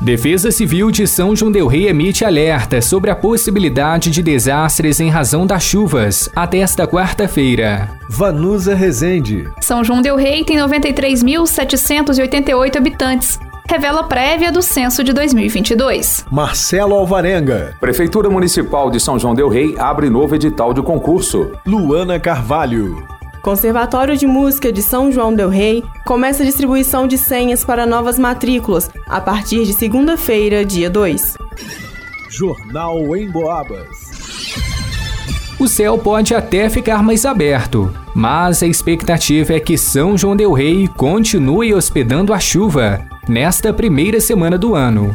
Defesa Civil de São João del Rei emite alerta sobre a possibilidade de desastres em razão das chuvas até esta quarta-feira. Vanusa Rezende. São João del Rei tem 93.788 habitantes. Revela prévia do censo de 2022. Marcelo Alvarenga. Prefeitura Municipal de São João del Rei abre novo edital de concurso. Luana Carvalho. Conservatório de Música de São João del Rei começa a distribuição de senhas para novas matrículas a partir de segunda-feira, dia 2. Jornal em Boabas. O céu pode até ficar mais aberto, mas a expectativa é que São João del Rei continue hospedando a chuva nesta primeira semana do ano.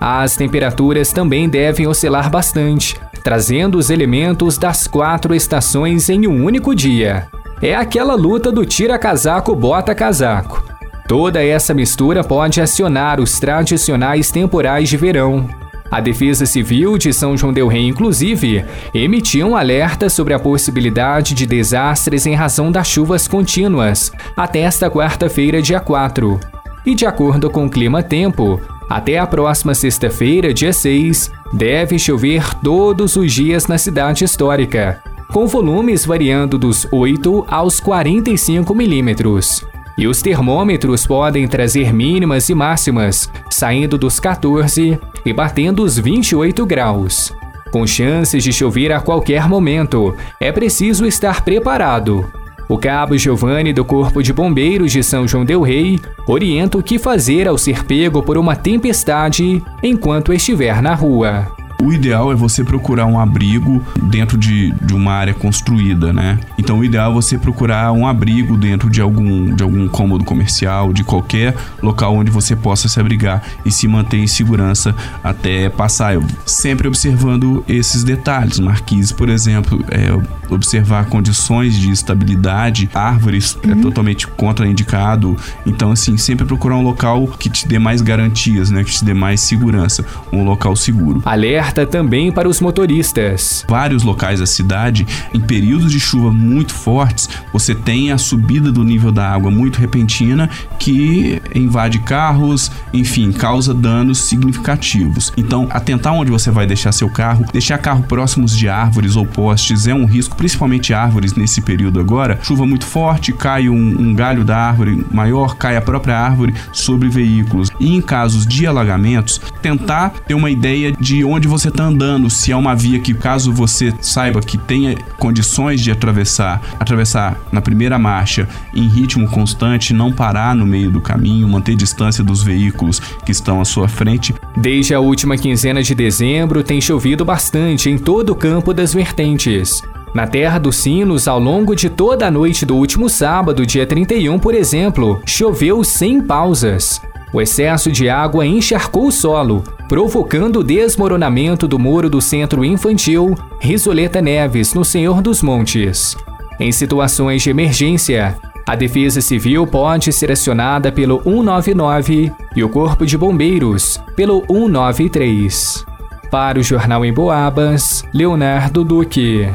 As temperaturas também devem oscilar bastante, trazendo os elementos das quatro estações em um único dia é aquela luta do tira-casaco bota-casaco. Toda essa mistura pode acionar os tradicionais temporais de verão. A Defesa Civil de São João del Rei, inclusive, emitiu um alerta sobre a possibilidade de desastres em razão das chuvas contínuas até esta quarta-feira, dia 4. E de acordo com o Clima Tempo, até a próxima sexta-feira, dia 6, deve chover todos os dias na cidade histórica, com volumes variando dos 8 aos 45 milímetros. E os termômetros podem trazer mínimas e máximas, saindo dos 14 e batendo os 28 graus. Com chances de chover a qualquer momento, é preciso estar preparado. O cabo Giovanni do Corpo de Bombeiros de São João del Rei orienta o que fazer ao ser pego por uma tempestade enquanto estiver na rua. O ideal é você procurar um abrigo dentro de, de uma área construída, né? Então o ideal é você procurar um abrigo dentro de algum, de algum cômodo comercial, de qualquer local onde você possa se abrigar e se manter em segurança até passar. Eu, sempre observando esses detalhes. Marquise, por exemplo, é, observar condições de estabilidade, árvores é uhum. é totalmente contraindicado. Então, assim, sempre procurar um local que te dê mais garantias, né? Que te dê mais segurança. Um local seguro. Alerta alerta também para os motoristas. Vários locais da cidade, em períodos de chuva muito fortes, você tem a subida do nível da água muito repentina que invade carros, enfim, causa danos significativos. Então, atentar onde você vai deixar seu carro, deixar carro próximos de árvores ou postes é um risco, principalmente árvores nesse período agora. Chuva muito forte, cai um, um galho da árvore maior, cai a própria árvore sobre veículos. E em casos de alagamentos, tentar ter uma ideia de onde você está andando, se é uma via que, caso você saiba que tenha condições de atravessar, atravessar na primeira marcha em ritmo constante, não parar no meio do caminho, manter distância dos veículos que estão à sua frente. Desde a última quinzena de dezembro, tem chovido bastante em todo o campo das vertentes. Na Terra dos Sinos, ao longo de toda a noite do último sábado, dia 31, por exemplo, choveu sem pausas. O excesso de água encharcou o solo, provocando o desmoronamento do muro do centro infantil Risoleta Neves, no Senhor dos Montes. Em situações de emergência, a Defesa Civil pode ser acionada pelo 199 e o Corpo de Bombeiros pelo 193. Para o Jornal em Boabas, Leonardo Duque.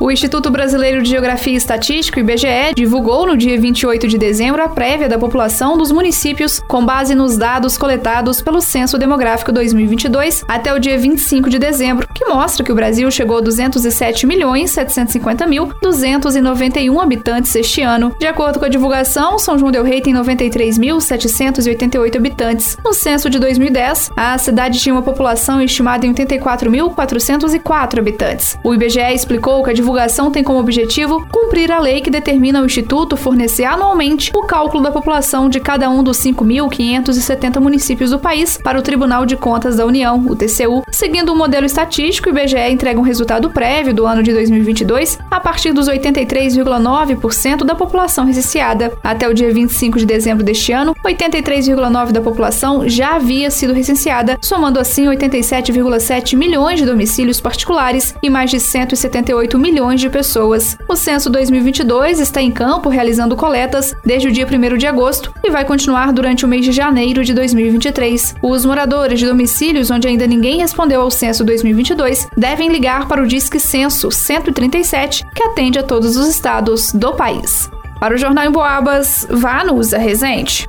O Instituto Brasileiro de Geografia e Estatística, IBGE, divulgou no dia 28 de dezembro a prévia da população dos municípios com base nos dados coletados pelo Censo Demográfico 2022 até o dia 25 de dezembro, que mostra que o Brasil chegou a 207 milhões 750 mil 291 habitantes este ano. De acordo com a divulgação, São João del Rei tem 93.788 habitantes. No censo de 2010, a cidade tinha uma população estimada em 84.404 habitantes. O IBGE explicou que a divulgação tem como objetivo cumprir a lei que determina ao Instituto fornecer anualmente o cálculo da população de cada um dos 5.570 municípios do país para o Tribunal de Contas da União, o TCU, seguindo o um modelo estatístico e IBGE entregam um resultado prévio do ano de 2022 a partir dos 83,9% da população recenseada. Até o dia 25 de dezembro deste ano, 83,9% da população já havia sido recenseada, somando assim 87,7 milhões de domicílios particulares e mais de 178 milhões de pessoas. O censo 2022 está em campo realizando coletas desde o dia 1 de agosto e vai continuar durante o mês de janeiro de 2023. Os moradores de domicílios onde ainda ninguém respondeu ao censo 2022 devem ligar para o Disque Censo 137, que atende a todos os estados do país. Para o Jornal em Boabas, vá no Usa Resente.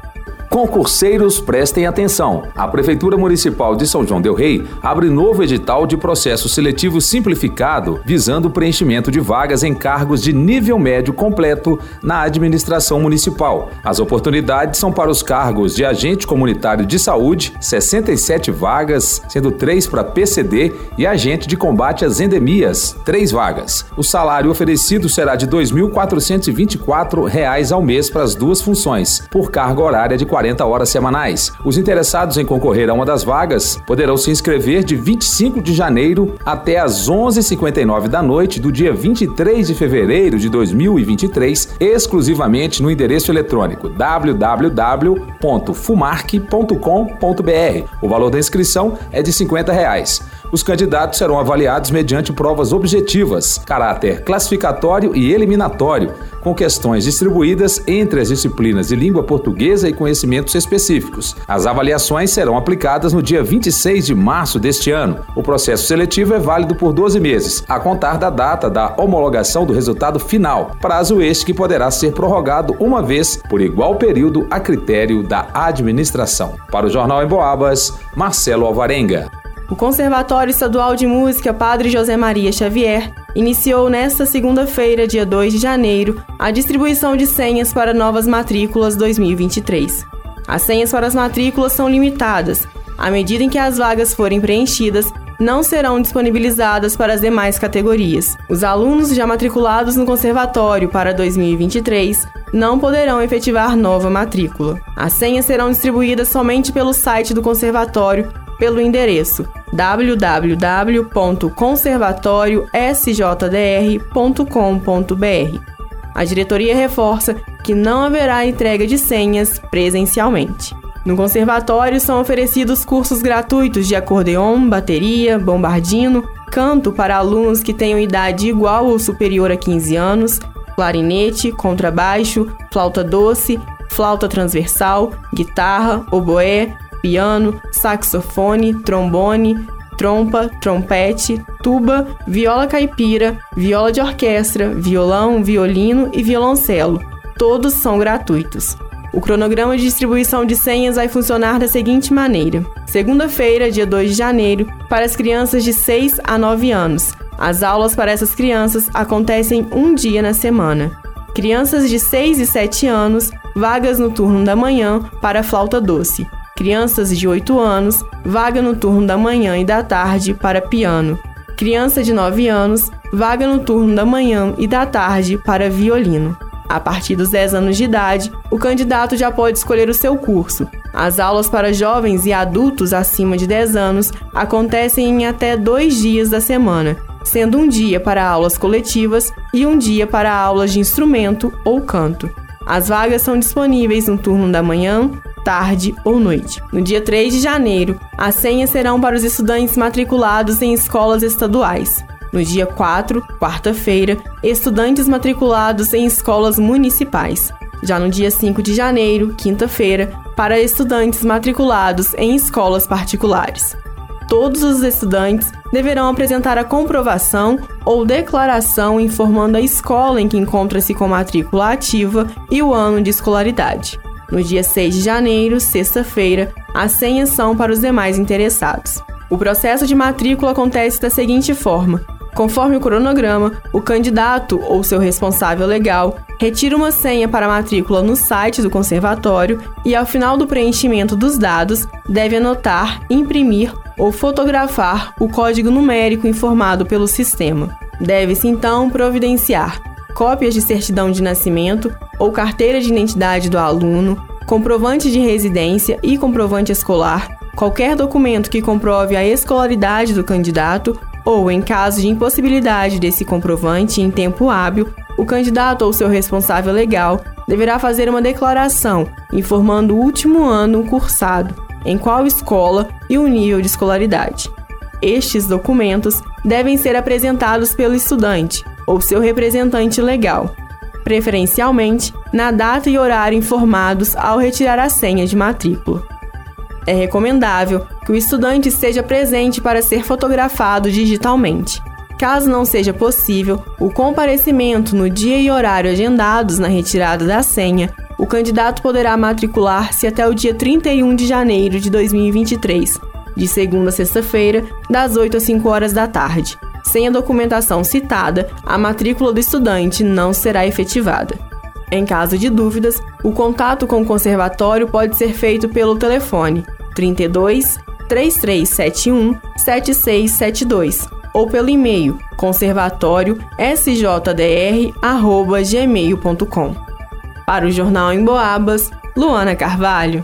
Concurseiros, prestem atenção. A Prefeitura Municipal de São João del Rei abre novo edital de processo seletivo simplificado visando o preenchimento de vagas em cargos de nível médio completo na administração municipal. As oportunidades são para os cargos de agente comunitário de saúde, 67 vagas, sendo 3 para PCD, e agente de combate às endemias, 3 vagas. O salário oferecido será de R$ 2.424 ao mês para as duas funções, por carga horária de 40 40 horas semanais. Os interessados em concorrer a uma das vagas poderão se inscrever de 25 de janeiro até às 11h59 da noite do dia 23 de fevereiro de 2023, exclusivamente no endereço eletrônico www.fumarc.com.br. O valor da inscrição é de 50 reais. Os candidatos serão avaliados mediante provas objetivas, caráter classificatório e eliminatório, com questões distribuídas entre as disciplinas de língua portuguesa e conhecimentos específicos. As avaliações serão aplicadas no dia 26 de março deste ano. O processo seletivo é válido por 12 meses, a contar da data da homologação do resultado final, prazo este que poderá ser prorrogado uma vez por igual período a critério da administração. Para o Jornal em Boabas, Marcelo Alvarenga. O Conservatório Estadual de Música Padre José Maria Xavier iniciou nesta segunda-feira, dia 2 de janeiro, a distribuição de senhas para novas matrículas 2023. As senhas para as matrículas são limitadas. À medida em que as vagas forem preenchidas, não serão disponibilizadas para as demais categorias. Os alunos já matriculados no conservatório para 2023 não poderão efetivar nova matrícula. As senhas serão distribuídas somente pelo site do conservatório pelo endereço www.conservatoriosjdr.com.br. A diretoria reforça que não haverá entrega de senhas presencialmente. No conservatório são oferecidos cursos gratuitos de acordeon, bateria, bombardino, canto para alunos que tenham idade igual ou superior a 15 anos, clarinete, contrabaixo, flauta doce, flauta transversal, guitarra, oboé, piano, saxofone, trombone, trompa, trompete, tuba, viola caipira, viola de orquestra, violão, violino e violoncelo. Todos são gratuitos. O cronograma de distribuição de senhas vai funcionar da seguinte maneira: segunda-feira, dia 2 de janeiro, para as crianças de 6 a 9 anos. As aulas para essas crianças acontecem um dia na semana. Crianças de 6 e 7 anos, vagas no turno da manhã para flauta doce crianças de 8 anos, vaga no turno da manhã e da tarde para piano. Criança de 9 anos, vaga no turno da manhã e da tarde para violino. A partir dos 10 anos de idade, o candidato já pode escolher o seu curso. As aulas para jovens e adultos acima de 10 anos acontecem em até dois dias da semana, sendo um dia para aulas coletivas e um dia para aulas de instrumento ou canto. As vagas são disponíveis no turno da manhã, tarde ou noite. No dia 3 de janeiro, as senhas serão para os estudantes matriculados em escolas estaduais. No dia 4, quarta-feira, estudantes matriculados em escolas municipais. Já no dia 5 de janeiro, quinta-feira, para estudantes matriculados em escolas particulares. Todos os estudantes deverão apresentar a comprovação ou declaração informando a escola em que encontra-se com matrícula ativa e o ano de escolaridade. No dia 6 de janeiro, sexta-feira, as senhas são para os demais interessados. O processo de matrícula acontece da seguinte forma: Conforme o cronograma, o candidato ou seu responsável legal retira uma senha para a matrícula no site do conservatório e, ao final do preenchimento dos dados, deve anotar, imprimir ou fotografar o código numérico informado pelo sistema. Deve-se então providenciar cópias de certidão de nascimento ou carteira de identidade do aluno, comprovante de residência e comprovante escolar, qualquer documento que comprove a escolaridade do candidato ou, em caso de impossibilidade desse comprovante em tempo hábil, o candidato ou seu responsável legal deverá fazer uma declaração informando o último ano cursado, em qual escola e o nível de escolaridade. Estes documentos devem ser apresentados pelo estudante ou seu representante legal, preferencialmente na data e horário informados ao retirar a senha de matrícula. É recomendável que o estudante esteja presente para ser fotografado digitalmente. Caso não seja possível o comparecimento no dia e horário agendados na retirada da senha, o candidato poderá matricular-se até o dia 31 de janeiro de 2023, de segunda a sexta-feira, das 8 às 5 horas da tarde. Sem a documentação citada, a matrícula do estudante não será efetivada. Em caso de dúvidas, o contato com o conservatório pode ser feito pelo telefone 32 3371 7672 ou pelo e-mail conservatório.sjdr@gmail.com. Para o Jornal em Boabas, Luana Carvalho.